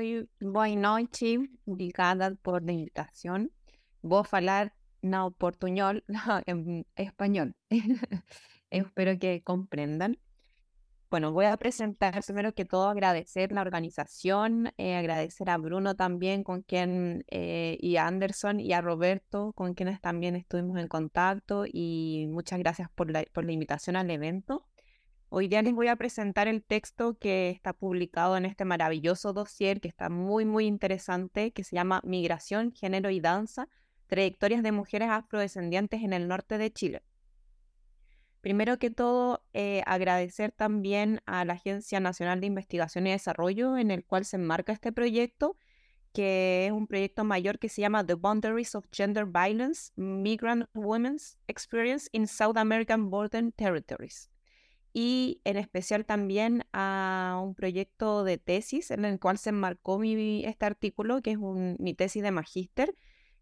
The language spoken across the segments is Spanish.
hoy boa noite, obrigada por la invitación. Voy a hablar no portuñol, en español. Espero que comprendan. Bueno, voy a presentar primero que todo agradecer la organización, eh, agradecer a Bruno también, con quien, eh, y a Anderson y a Roberto, con quienes también estuvimos en contacto, y muchas gracias por la, por la invitación al evento. Hoy día les voy a presentar el texto que está publicado en este maravilloso dossier que está muy, muy interesante, que se llama Migración, Género y Danza, Trayectorias de Mujeres Afrodescendientes en el Norte de Chile. Primero que todo, eh, agradecer también a la Agencia Nacional de Investigación y Desarrollo, en el cual se enmarca este proyecto, que es un proyecto mayor que se llama The Boundaries of Gender Violence, Migrant Women's Experience in South American Border Territories y en especial también a un proyecto de tesis en el cual se enmarcó mi, este artículo, que es mi tesis de magíster,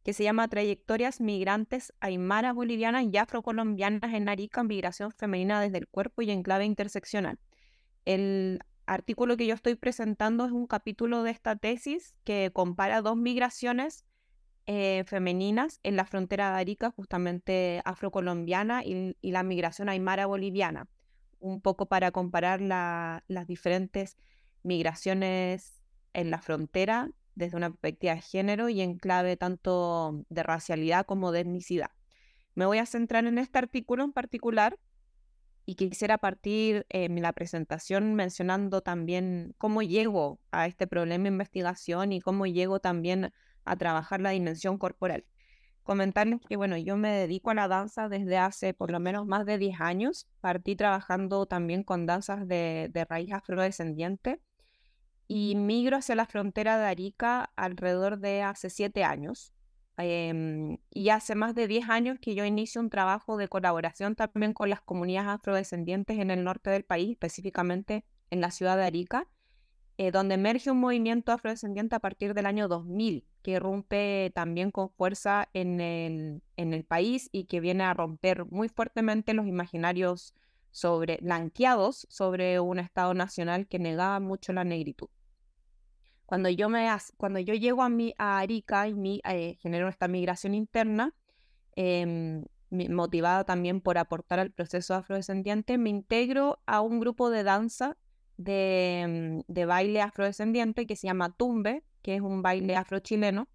que se llama Trayectorias Migrantes Aymaras Bolivianas y Afrocolombianas en Arica, Migración Femenina desde el Cuerpo y Enclave Interseccional. El artículo que yo estoy presentando es un capítulo de esta tesis que compara dos migraciones eh, femeninas en la frontera de Arica, justamente afrocolombiana, y, y la migración aymara boliviana un poco para comparar las diferentes migraciones en la frontera desde una perspectiva de género y en clave tanto de racialidad como de etnicidad. Me voy a centrar en este artículo en particular y quisiera partir en la presentación mencionando también cómo llego a este problema de investigación y cómo llego también a trabajar la dimensión corporal comentarles que, bueno, yo me dedico a la danza desde hace por lo menos más de 10 años. Partí trabajando también con danzas de, raíz afrodescendiente y migro hacia la frontera de Arica alrededor de hace 7 años. Em, y hace más de 10 años que yo inicio un trabajo de colaboración también con las comunidades afrodescendientes en el norte del país, específicamente en la ciudad de Arica, eh, donde emerge un movimiento afrodescendiente a partir del año 2000, que irrumpe también con fuerza en el, en el país y que viene a romper muy fuertemente los imaginarios sobre, blanqueados sobre un Estado nacional que negaba mucho la negritud. Cuando yo, me, cuando yo llego a, mi, a Arica y mi, eh, genero esta migración interna, em, motivada también por aportar al proceso afrodescendiente, me integro a un grupo de danza de, de baile afrodescendiente que se llama Tumbe, que es un baile afrochileno.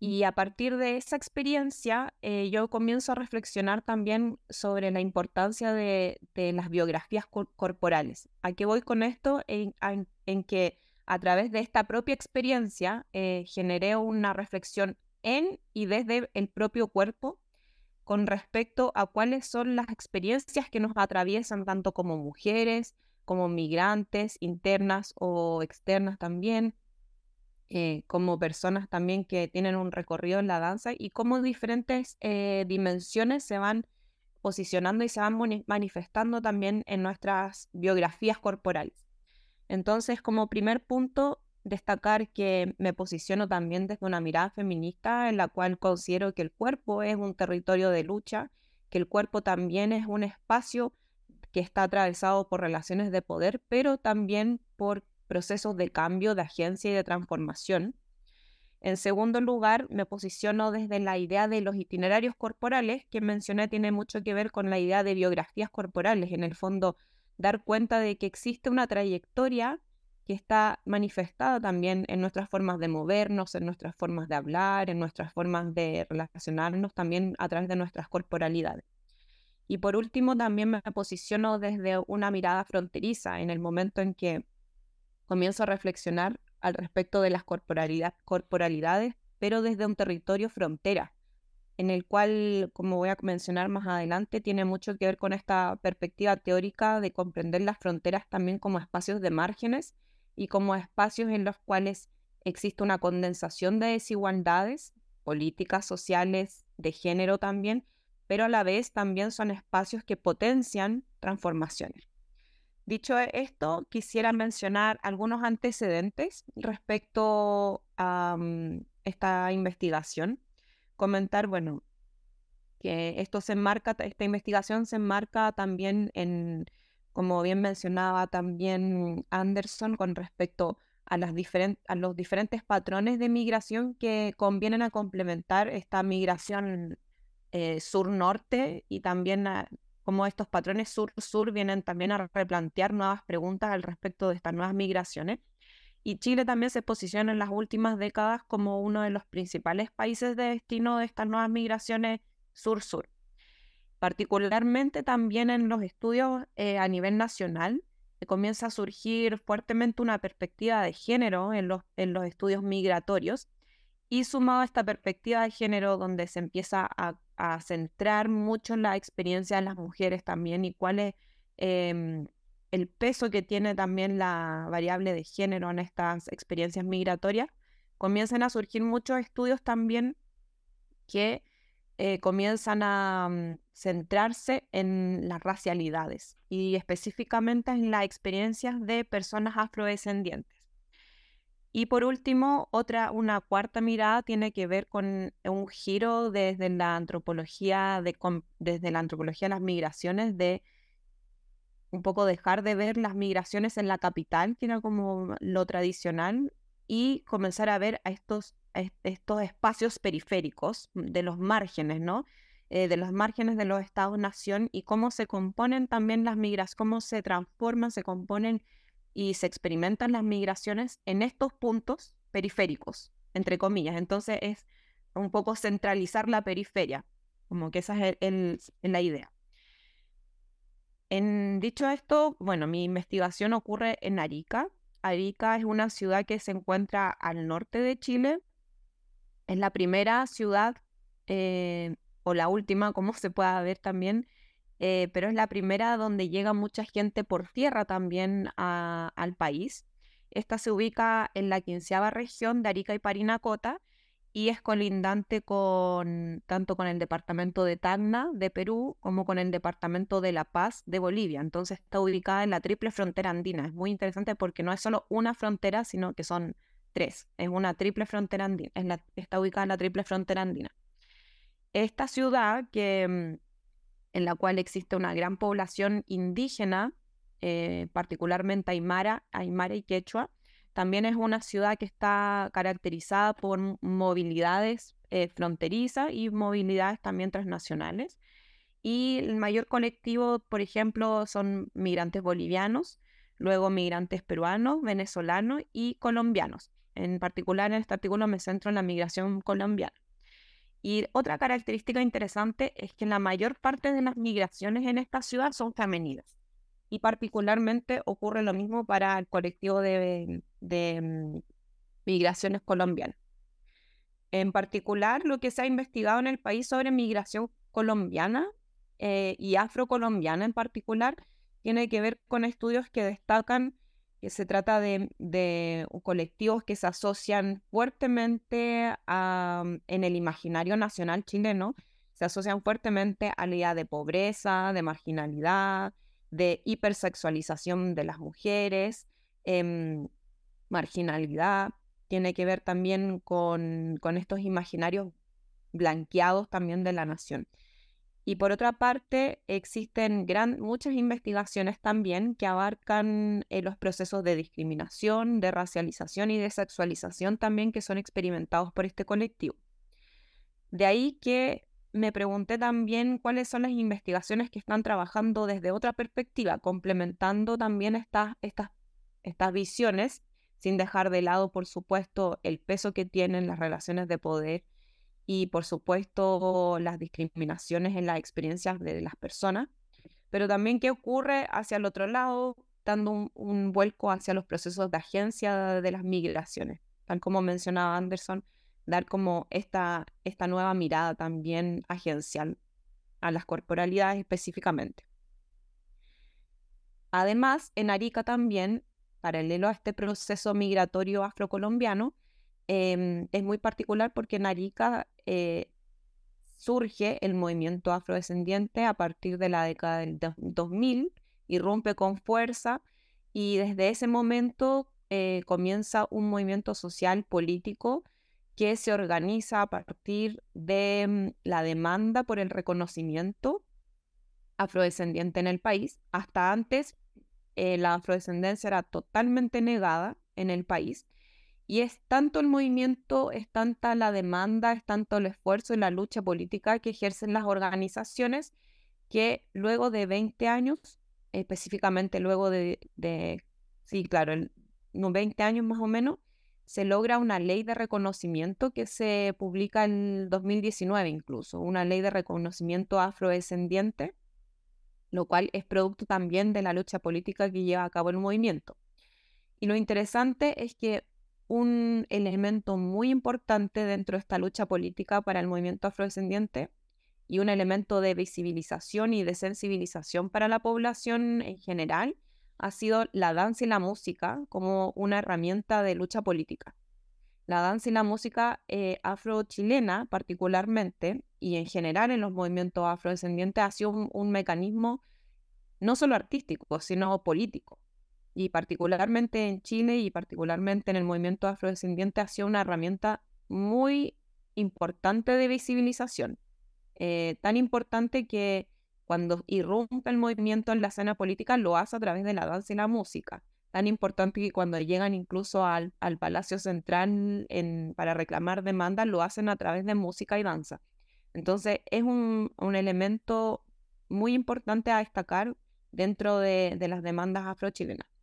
Y a partir de esa experiencia, eh, yo comienzo a reflexionar también sobre la importancia de, las biografías corporales. ¿A qué voy con esto? En, que a través de esta propia experiencia eh, generé una reflexión en y desde el propio cuerpo con respecto a cuáles son las experiencias que nos atraviesan tanto como mujeres, como migrantes internas o externas también, eh, como personas también que tienen un recorrido en la danza y cómo diferentes eh, dimensiones se van posicionando y se van manifestando también en nuestras biografías corporales. Entonces, como primer punto, destacar que me posiciono también desde una mirada feminista en la cual considero que el cuerpo es un territorio de lucha, que el cuerpo también es un espacio que está atravesado por relaciones de poder, pero también por procesos de cambio, de agencia y de transformación. En segundo lugar, me posiciono desde la idea de los itinerarios corporales, que mencioné tiene mucho que ver con la idea de biografías corporales, en el fondo dar cuenta de que existe una trayectoria que está manifestada también en nuestras formas de movernos, en nuestras formas de hablar, en nuestras formas de relacionarnos también a través de nuestras corporalidades. Y por último, también me posiciono desde una mirada fronteriza en el momento en que comienzo a reflexionar al respecto de las corporalidades, pero desde un territorio frontera, en el cual, como voy a mencionar más adelante, tiene mucho que ver con esta perspectiva teórica de comprender las fronteras también como espacios de márgenes y como espacios en los cuales existe una condensación de desigualdades políticas, sociales, de género también, pero a la vez también son espacios que potencian transformaciones. Dicho esto, quisiera mencionar algunos antecedentes respecto a mm, esta investigación. Comentar, bueno, que esto se enmarca, esta investigación se enmarca también en, como bien mencionaba también Anderson, con respecto a, las a los diferentes patrones de migración que convienen a complementar esta migración eh, sur-norte y también a, como estos patrones sur-sur vienen también a replantear nuevas preguntas al respecto de estas nuevas migraciones. Y Chile también se posiciona en las últimas décadas como uno de los principales países de destino de estas nuevas migraciones sur-sur. Particularmente también en los estudios eh, a nivel nacional, comienza a surgir fuertemente una perspectiva de género en los, en los estudios migratorios y sumado a esta perspectiva de género donde se empieza a, centrar mucho la experiencia de las mujeres también y cuál es em, el peso que tiene también la variable de género en estas experiencias migratorias, comienzan a surgir muchos estudios también que eh, comienzan a mm, centrarse en las racialidades y específicamente en las experiencias de personas afrodescendientes. Y por último, otra, una cuarta mirada tiene que ver con un giro desde la antropología de, desde la antropología de las migraciones de un poco dejar de ver las migraciones en la capital, que era como lo tradicional, y comenzar a ver a estos estos espacios periféricos de los márgenes, ¿no? Eh, de los márgenes de los estados-nación y cómo se componen también las migraciones, cómo se transforman, se componen y se experimentan las migraciones en estos puntos periféricos, entre comillas. Entonces es un poco centralizar la periferia, como que esa es la idea. En dicho esto, bueno, mi investigación ocurre en Arica. Arica es una ciudad que se encuentra al norte de Chile, es la primera ciudad, eh, o la última, como se pueda ver también, eh, pero es la primera donde llega mucha gente por tierra también al país. Esta se ubica en la quinceava región de Arica y Parinacota y es colindante con tanto con el departamento de Tacna de Perú como con el departamento de La Paz de Bolivia. Entonces está ubicada en la triple frontera andina. Es muy interesante porque no es solo una frontera, sino que son tres. Es una triple frontera andina. está ubicada en la triple frontera andina. Esta ciudad, que, mm, en la cual existe una gran población indígena, eh, particularmente aymara, aymara y quechua, también es una ciudad que está caracterizada por movilidades eh, fronterizas y movilidades también transnacionales. Y el mayor colectivo, por ejemplo, son migrantes bolivianos, luego migrantes peruanos, venezolanos y colombianos. En particular, en este artículo me centro en la migración colombiana. Y otra característica interesante es que la mayor parte de las migraciones en esta ciudad son femeninas. Y particularmente ocurre lo mismo para el colectivo de, mm, migraciones colombianas. En particular, lo que se ha investigado en el país sobre migración colombiana eh, y afrocolombiana en particular tiene que ver con estudios que destacan que se trata de, colectivos que se asocian fuertemente mm, en el imaginario nacional chileno, se asocian fuertemente a la idea de pobreza, de marginalidad, de hipersexualización de las mujeres, em, marginalidad, tiene que ver también con, con estos imaginarios blanqueados también de la nación. Y por otra parte, existen gran, muchas investigaciones también que abarcan eh, los procesos de discriminación, de racialización y de sexualización también que son experimentados por este colectivo. De ahí que me pregunté también cuáles son las investigaciones que están trabajando desde otra perspectiva, complementando también estas, estas, estas visiones, sin dejar de lado, por supuesto, el peso que tienen las relaciones de poder y por supuesto las discriminaciones en las experiencias de las personas, pero también qué ocurre hacia el otro lado, dando un, vuelco hacia los procesos de agencia de las migraciones, tal como mencionaba Anderson, dar como esta, esta nueva mirada también agencial a las corporalidades específicamente. Además, en Arica también, paralelo a este proceso migratorio afrocolombiano, Em, es muy particular porque en Arica eh, surge el movimiento afrodescendiente a partir de la década del 2000, irrumpe con fuerza y desde ese momento eh, comienza un movimiento social político que se organiza a partir de mm, la demanda por el reconocimiento afrodescendiente en el país. Hasta antes, eh, la afrodescendencia era totalmente negada en el país. Y es tanto el movimiento, es tanta la demanda, es tanto el esfuerzo y la lucha política que ejercen las organizaciones que luego de 20 años, específicamente luego de, sí, claro, 20 años más o menos, se logra una ley de reconocimiento que se publica en 2019 incluso, una ley de reconocimiento afrodescendiente, lo cual es producto también de la lucha política que lleva a cabo el movimiento. Y lo interesante es que un elemento muy importante dentro de esta lucha política para el movimiento afrodescendiente y un elemento de visibilización y de sensibilización para la población en general ha sido la danza y la música como una herramienta de lucha política. La danza y la música eh, afro-chilena particularmente y en general en los movimientos afrodescendientes ha sido un, mecanismo no solo artístico, sino político. Y particularmente en Chile y particularmente en el movimiento afrodescendiente ha sido una herramienta muy importante de visibilización. Eh, tan importante que cuando irrumpe el movimiento en la escena política, lo hace a través de la danza y la música. Tan importante que cuando llegan incluso al, Palacio Central para reclamar demandas, lo hacen a través de música y danza. Entonces, es un, elemento muy importante a destacar dentro de, de las demandas afrochilenas.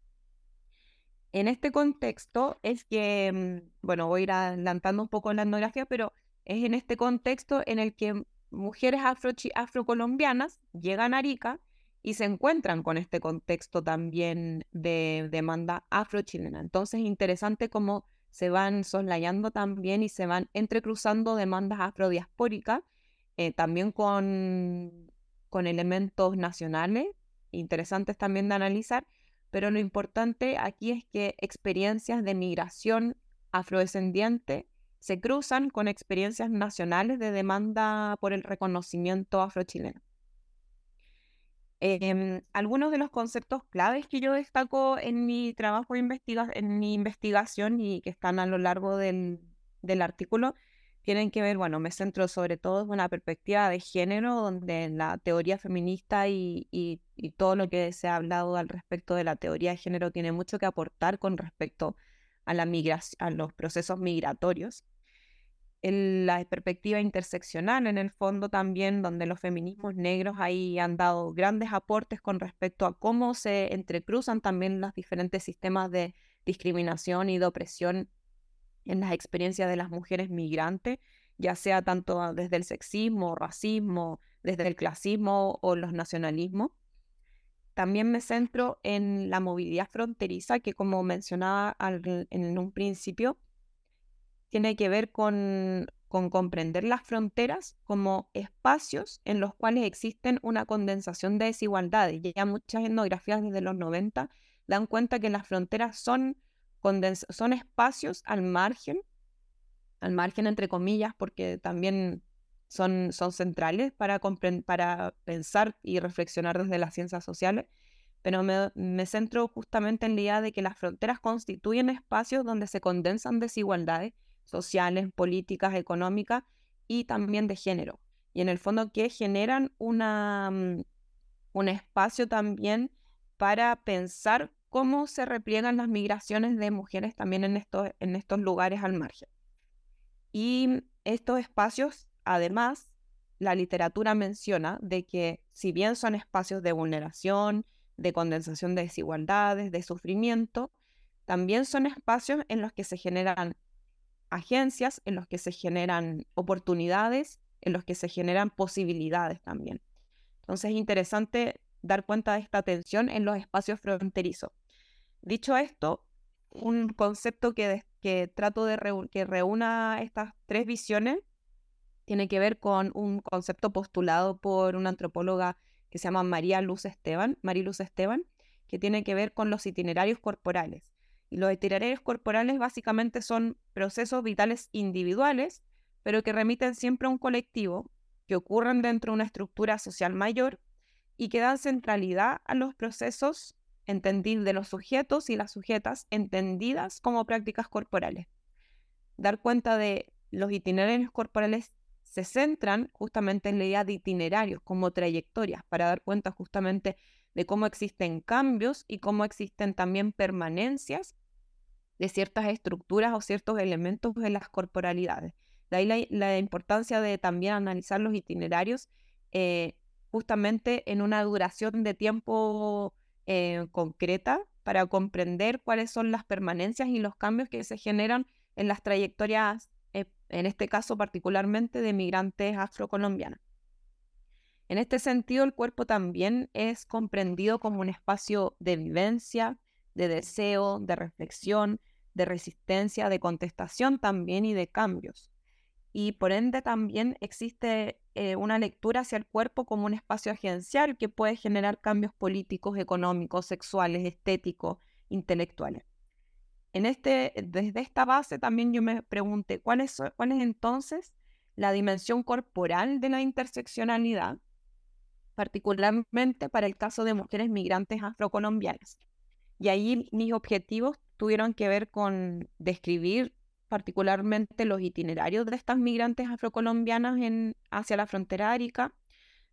En este contexto es que, mm, bueno, voy a ir adelantando un poco la etnografía, pero es en este contexto en el que mujeres afro afrocolombianas llegan a Arica y se encuentran con este contexto también de demanda afrochilena. Entonces, interesante cómo se van soslayando también y se van entrecruzando demandas afrodiaspóricas, eh, también con, con elementos nacionales, interesantes también de analizar, pero lo importante aquí es que experiencias de migración afrodescendiente se cruzan con experiencias nacionales de demanda por el reconocimiento afrochileno. Eh, algunos de los conceptos claves que yo destaco en mi trabajo mi investigación y que están a lo largo del, artículo tienen que ver, bueno, me centro sobre todo en una perspectiva de género, donde la teoría feminista y, y, todo lo que se ha hablado al respecto de la teoría de género tiene mucho que aportar con respecto a, la a los procesos migratorios. La perspectiva interseccional en el fondo también, donde los feminismos negros ahí han dado grandes aportes con respecto a cómo se entrecruzan también los diferentes sistemas de discriminación y de opresión en las experiencias de las mujeres migrantes, ya sea tanto desde el sexismo, racismo, desde el clasismo o los nacionalismos. También me centro en la movilidad fronteriza, que como mencionaba en un principio, tiene que ver con, comprender las fronteras como espacios en los cuales existen una condensación de desigualdades. Ya muchas etnografías desde los 90 dan cuenta que las fronteras son, son espacios al margen, al margen entre comillas, porque también son, son centrales para, para pensar y reflexionar desde las ciencias sociales, pero me, me, centro justamente en la idea de que las fronteras constituyen espacios donde se condensan desigualdades sociales, políticas, económicas y también de género. Y en el fondo que generan una, mm, un espacio también para pensar cómo se repliegan las migraciones de mujeres también en estos, en estos lugares al margen. Y estos espacios, además, la literatura menciona de que si bien son espacios de vulneración, de condensación de desigualdades, de sufrimiento, también son espacios en los que se generan agencias en los que se generan oportunidades, en los que se generan posibilidades también. Entonces es interesante dar cuenta de esta tensión en los espacios fronterizos. Dicho esto, un concepto que, que trato de que reúna estas tres visiones tiene que ver con un concepto postulado por una antropóloga que se llama María Luz Esteban, María Luz Esteban, que tiene que ver con los itinerarios corporales. Y los itinerarios corporales básicamente son procesos vitales individuales, pero que remiten siempre a un colectivo, que ocurren dentro de una estructura social mayor y que dan centralidad a los procesos entendidos de los sujetos y las sujetas entendidas como prácticas corporales. Dar cuenta de los itinerarios corporales se centran justamente en la idea de itinerarios como trayectorias, para dar cuenta justamente de cómo existen cambios y cómo existen también permanencias de ciertas estructuras o ciertos elementos de las corporalidades. De ahí la, importancia de también analizar los itinerarios eh, justamente en una duración de tiempo eh, concreta para comprender cuáles son las permanencias y los cambios que se generan en las trayectorias, eh, en este caso particularmente de migrantes afrocolombianos. En este sentido, el cuerpo también es comprendido como un espacio de vivencia, de deseo, de reflexión, de resistencia, de contestación también y de cambios. Y por ende también existe eh, una lectura hacia el cuerpo como un espacio agencial que puede generar cambios políticos, económicos, sexuales, estéticos, intelectuales. En este, desde esta base también yo me pregunté, ¿cuál es, cuál es entonces la dimensión corporal de la interseccionalidad, particularmente para el caso de mujeres migrantes afrocolombianas? Y ahí mis objetivos tuvieron que ver con describir particularmente los itinerarios de estas migrantes afrocolombianas en, hacia la frontera árica,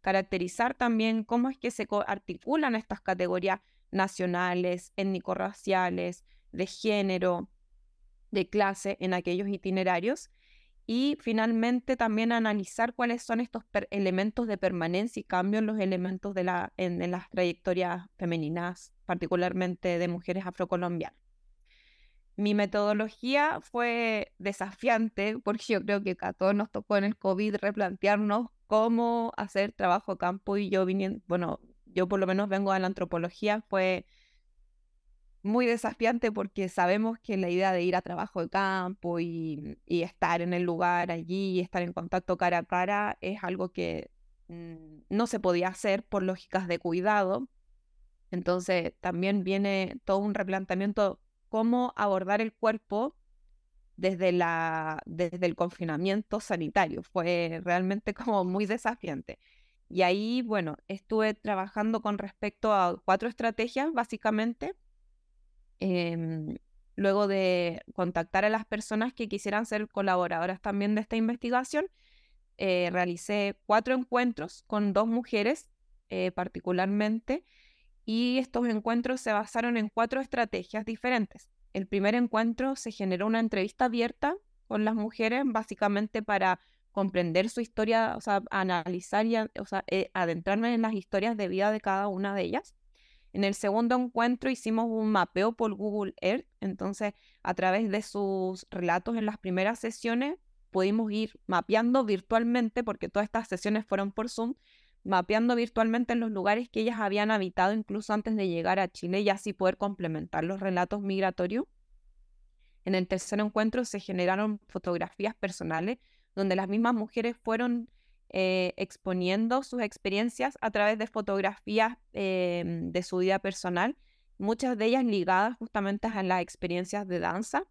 caracterizar también cómo es que se articulan estas categorías nacionales, étnico-raciales, de género, de clase en aquellos itinerarios y finalmente también analizar cuáles son estos elementos de permanencia y cambio en los elementos de la, en las trayectorias femeninas particularmente de mujeres afrocolombianas. Mi metodología fue desafiante porque yo creo que a todos nos tocó en el COVID replantearnos cómo hacer trabajo campo y yo viniendo, bueno, yo por lo menos vengo de la antropología, fue muy desafiante porque sabemos que la idea de ir a trabajo de campo y, estar en el lugar allí, estar en contacto cara a cara, es algo que mm, no se podía hacer por lógicas de cuidado, entonces también viene todo un replanteamiento cómo abordar el cuerpo desde, la, desde el confinamiento sanitario. Fue realmente como muy desafiante. Y ahí, bueno, estuve trabajando con respecto a cuatro estrategias, básicamente. Em, luego de contactar a las personas que quisieran ser colaboradoras también de esta investigación, eh, realicé cuatro encuentros con dos mujeres eh, particularmente y estos encuentros se basaron en cuatro estrategias diferentes. El primer encuentro se generó una entrevista abierta con las mujeres, básicamente para comprender su historia, o sea, analizar y o sea, eh, adentrarme en las historias de vida de cada una de ellas. En el segundo encuentro hicimos un mapeo por Google Earth, entonces a través de sus relatos en las primeras sesiones pudimos ir mapeando virtualmente, porque todas estas sesiones fueron por Zoom, mapeando virtualmente en los lugares que ellas habían habitado incluso antes de llegar a Chile y así poder complementar los relatos migratorios. En el tercer encuentro se generaron fotografías personales donde las mismas mujeres fueron eh, exponiendo sus experiencias a través de fotografías em, de su vida personal, muchas de ellas ligadas justamente a las experiencias de danza.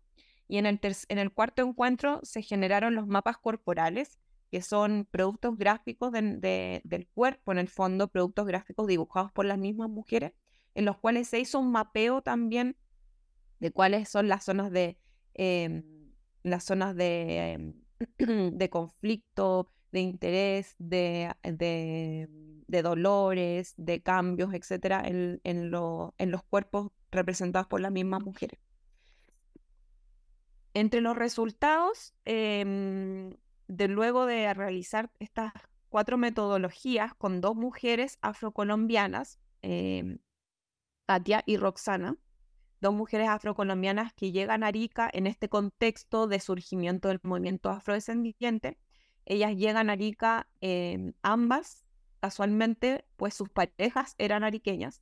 Y en el, en el cuarto encuentro se generaron los mapas corporales, que son productos gráficos del cuerpo, en el fondo, productos gráficos dibujados por las mismas mujeres, en los cuales se hizo un mapeo también de cuáles son las zonas de, em, las zonas de, em, de conflicto, de interés, de, de, dolores, de cambios, etcétera, en, en, en los cuerpos representados por las mismas mujeres. Entre los resultados, de luego de realizar estas cuatro metodologías con dos mujeres afrocolombianas, eh, Katia y Roxana, dos mujeres afrocolombianas que llegan a Arica en este contexto de surgimiento del movimiento afrodescendiente. Ellas llegan a Arica em, ambas, casualmente, pues sus parejas eran ariqueñas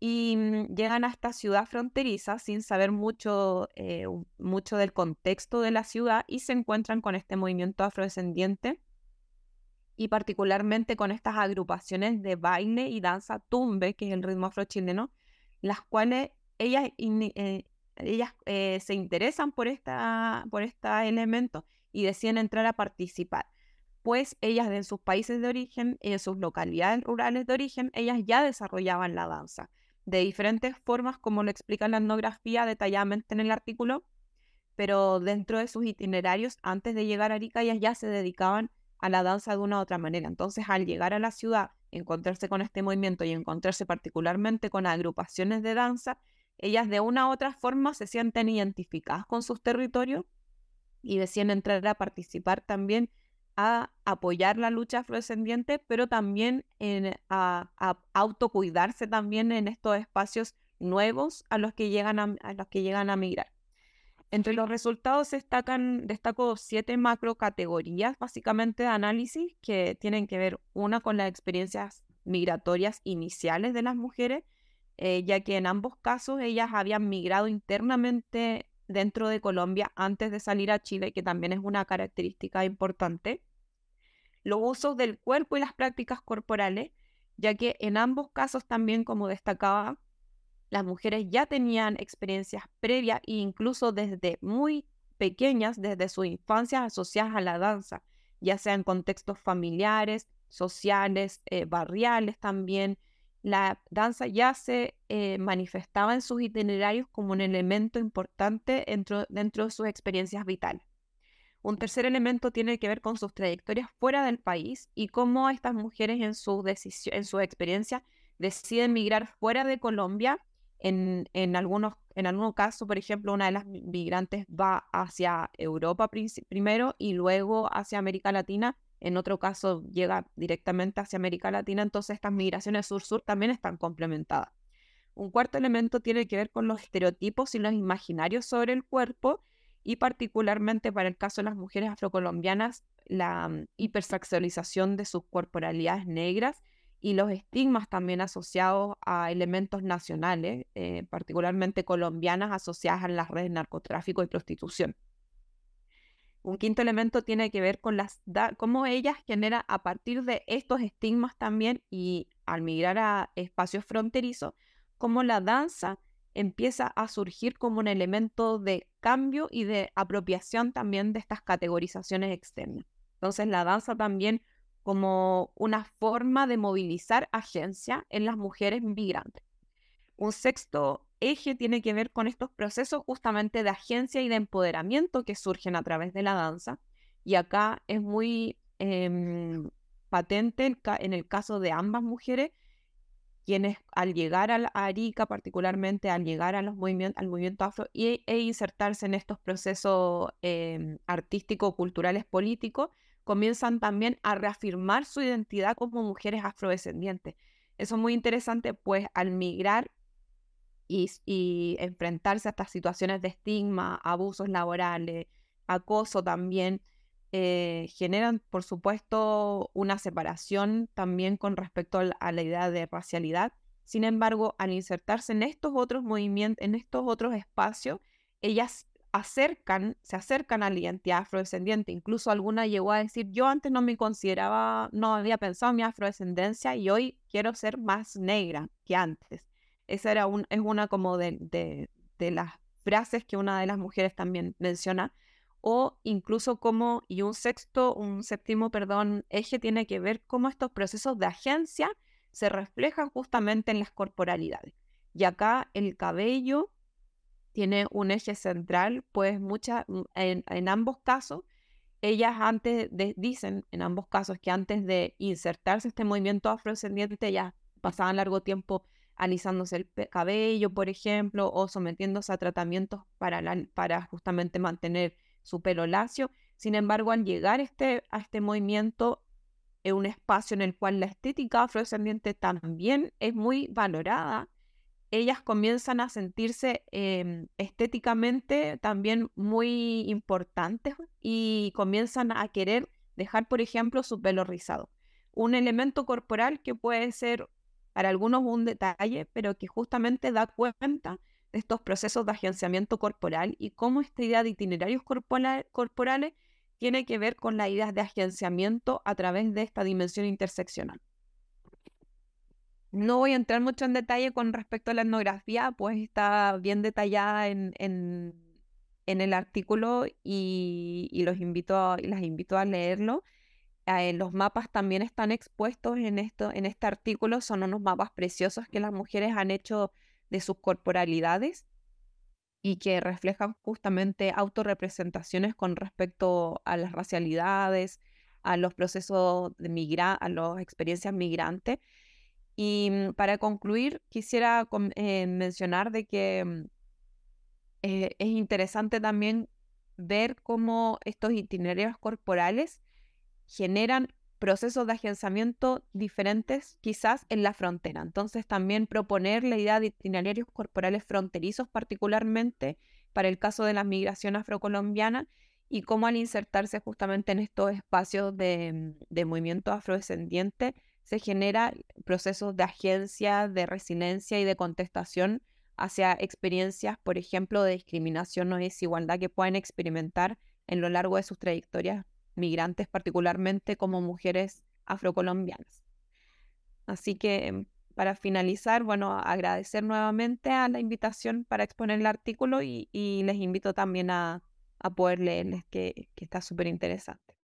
y mm, llegan a esta ciudad fronteriza sin saber mucho, eh, mucho del contexto de la ciudad y se encuentran con este movimiento afrodescendiente y particularmente con estas agrupaciones de baile y danza tumbe, que es el ritmo afrochileno, las cuales ellas, eh, ellas eh, se interesan por, esta, por este elemento y deciden entrar a participar. Pues ellas en sus países de origen, en sus localidades rurales de origen, ellas ya desarrollaban la danza de diferentes formas, como lo explica la etnografía detalladamente en el artículo, pero dentro de sus itinerarios, antes de llegar a Arica, ellas ya se dedicaban a la danza de una u otra manera. Entonces, al llegar a la ciudad, encontrarse con este movimiento y encontrarse particularmente con agrupaciones de danza, ellas de una u otra forma se sienten identificadas con sus territorios y deciden entrar a participar también a apoyar la lucha afrodescendiente, pero también en, a, autocuidarse también en estos espacios nuevos a los que llegan a, los que llegan a migrar. Entre los resultados destacan, destaco siete macro categorías básicamente de análisis que tienen que ver una con las experiencias migratorias iniciales de las mujeres, eh, ya que en ambos casos ellas habían migrado internamente dentro de Colombia antes de salir a Chile, que también es una característica importante. Los usos del cuerpo y las prácticas corporales, ya que en ambos casos también, como destacaba, las mujeres ya tenían experiencias previas e incluso desde muy pequeñas, desde su infancia, asociadas a la danza, ya sea en contextos familiares, sociales, eh, barriales también, la danza ya se eh, manifestaba en sus itinerarios como un elemento importante dentro, dentro de sus experiencias vitales. Un tercer elemento tiene que ver con sus trayectorias fuera del país y cómo estas mujeres en su, en su experiencia deciden migrar fuera de Colombia. En, en, algunos, en algunos casos, por ejemplo, una de las migrantes va hacia Europa primero y luego hacia América Latina en otro caso llega directamente hacia América Latina, entonces estas migraciones sur-sur también están complementadas. Un cuarto elemento tiene que ver con los estereotipos y los imaginarios sobre el cuerpo y particularmente para el caso de las mujeres afrocolombianas, la mm, hipersexualización de sus corporalidades negras y los estigmas también asociados a elementos nacionales, eh, particularmente colombianas asociadas a las redes de narcotráfico y prostitución. Un quinto elemento tiene que ver con las cómo ellas generan a partir de estos estigmas también y al migrar a espacios fronterizos, cómo la danza empieza a surgir como un elemento de cambio y de apropiación también de estas categorizaciones externas. Entonces la danza también como una forma de movilizar agencia en las mujeres migrantes. Un sexto eje tiene que ver con estos procesos justamente de agencia y de empoderamiento que surgen a través de la danza. Y acá es muy em, patente en el caso de ambas mujeres, quienes al llegar a, Arica, particularmente al llegar a los movimientos, al movimiento afro e, insertarse en estos procesos eh, artísticos, culturales, políticos, comienzan también a reafirmar su identidad como mujeres afrodescendientes. Eso es muy interesante, pues al migrar y, enfrentarse a estas situaciones de estigma, abusos laborales, acoso también, eh, generan, por supuesto, una separación también con respecto a la idea de racialidad. Sin embargo, al insertarse en estos otros movimientos, en estos otros espacios, ellas se acercan a la identidad afrodescendiente. Incluso alguna llegó a decir, yo antes no me consideraba, no había pensado en mi afrodescendencia y hoy quiero ser más negra que antes. Esa era es una como de, las frases que una de las mujeres también menciona. O incluso como, y un sexto, un séptimo, perdón, eje tiene que ver cómo estos procesos de agencia se reflejan justamente en las corporalidades. Y acá el cabello tiene un eje central, pues muchas, mm, en, ambos casos, ellas antes dicen, en ambos casos, que antes de insertarse este movimiento afrodescendiente, ya pasaban largo tiempo alisándose el cabello, por ejemplo, o sometiéndose a tratamientos para, para justamente mantener su pelo lacio. Sin embargo, al llegar este, a este movimiento, es un espacio en el cual la estética afrodescendiente también es muy valorada, ellas comienzan a sentirse em, estéticamente también muy importantes y comienzan a querer dejar, por ejemplo, su pelo rizado. Un elemento corporal que puede ser para algunos un detalle, pero que justamente da cuenta de estos procesos de agenciamiento corporal y cómo esta idea de itinerarios corporales tiene que ver con la idea de agenciamiento a través de esta dimensión interseccional. No voy a entrar mucho en detalle con respecto a la etnografía, pues está bien detallada en, en, el artículo y, los invito las invito a leerlo. Eh, los mapas también están expuestos en, esto, en este artículo, son unos mapas preciosos que las mujeres han hecho de sus corporalidades y que reflejan justamente autorrepresentaciones con respecto a las racialidades, a los procesos de migrar, a las experiencias migrantes. Y mm, para concluir, quisiera eh, mencionar de que mm, eh, es interesante también ver cómo estos itinerarios corporales generan procesos de agenciamiento diferentes quizás en la frontera. Entonces también proponer la idea de itinerarios corporales fronterizos particularmente para el caso de la migración afrocolombiana y cómo al insertarse justamente en estos espacios de, de movimiento afrodescendiente se genera procesos de agencia, de resiliencia y de contestación hacia experiencias, por ejemplo, de discriminación o desigualdad que pueden experimentar en lo largo de sus trayectorias migrantes, particularmente como mujeres afrocolombianas. Así que para finalizar, bueno, agradecer nuevamente a la invitación para exponer el artículo y, les invito también a, poder leerles, que, que está súper interesante.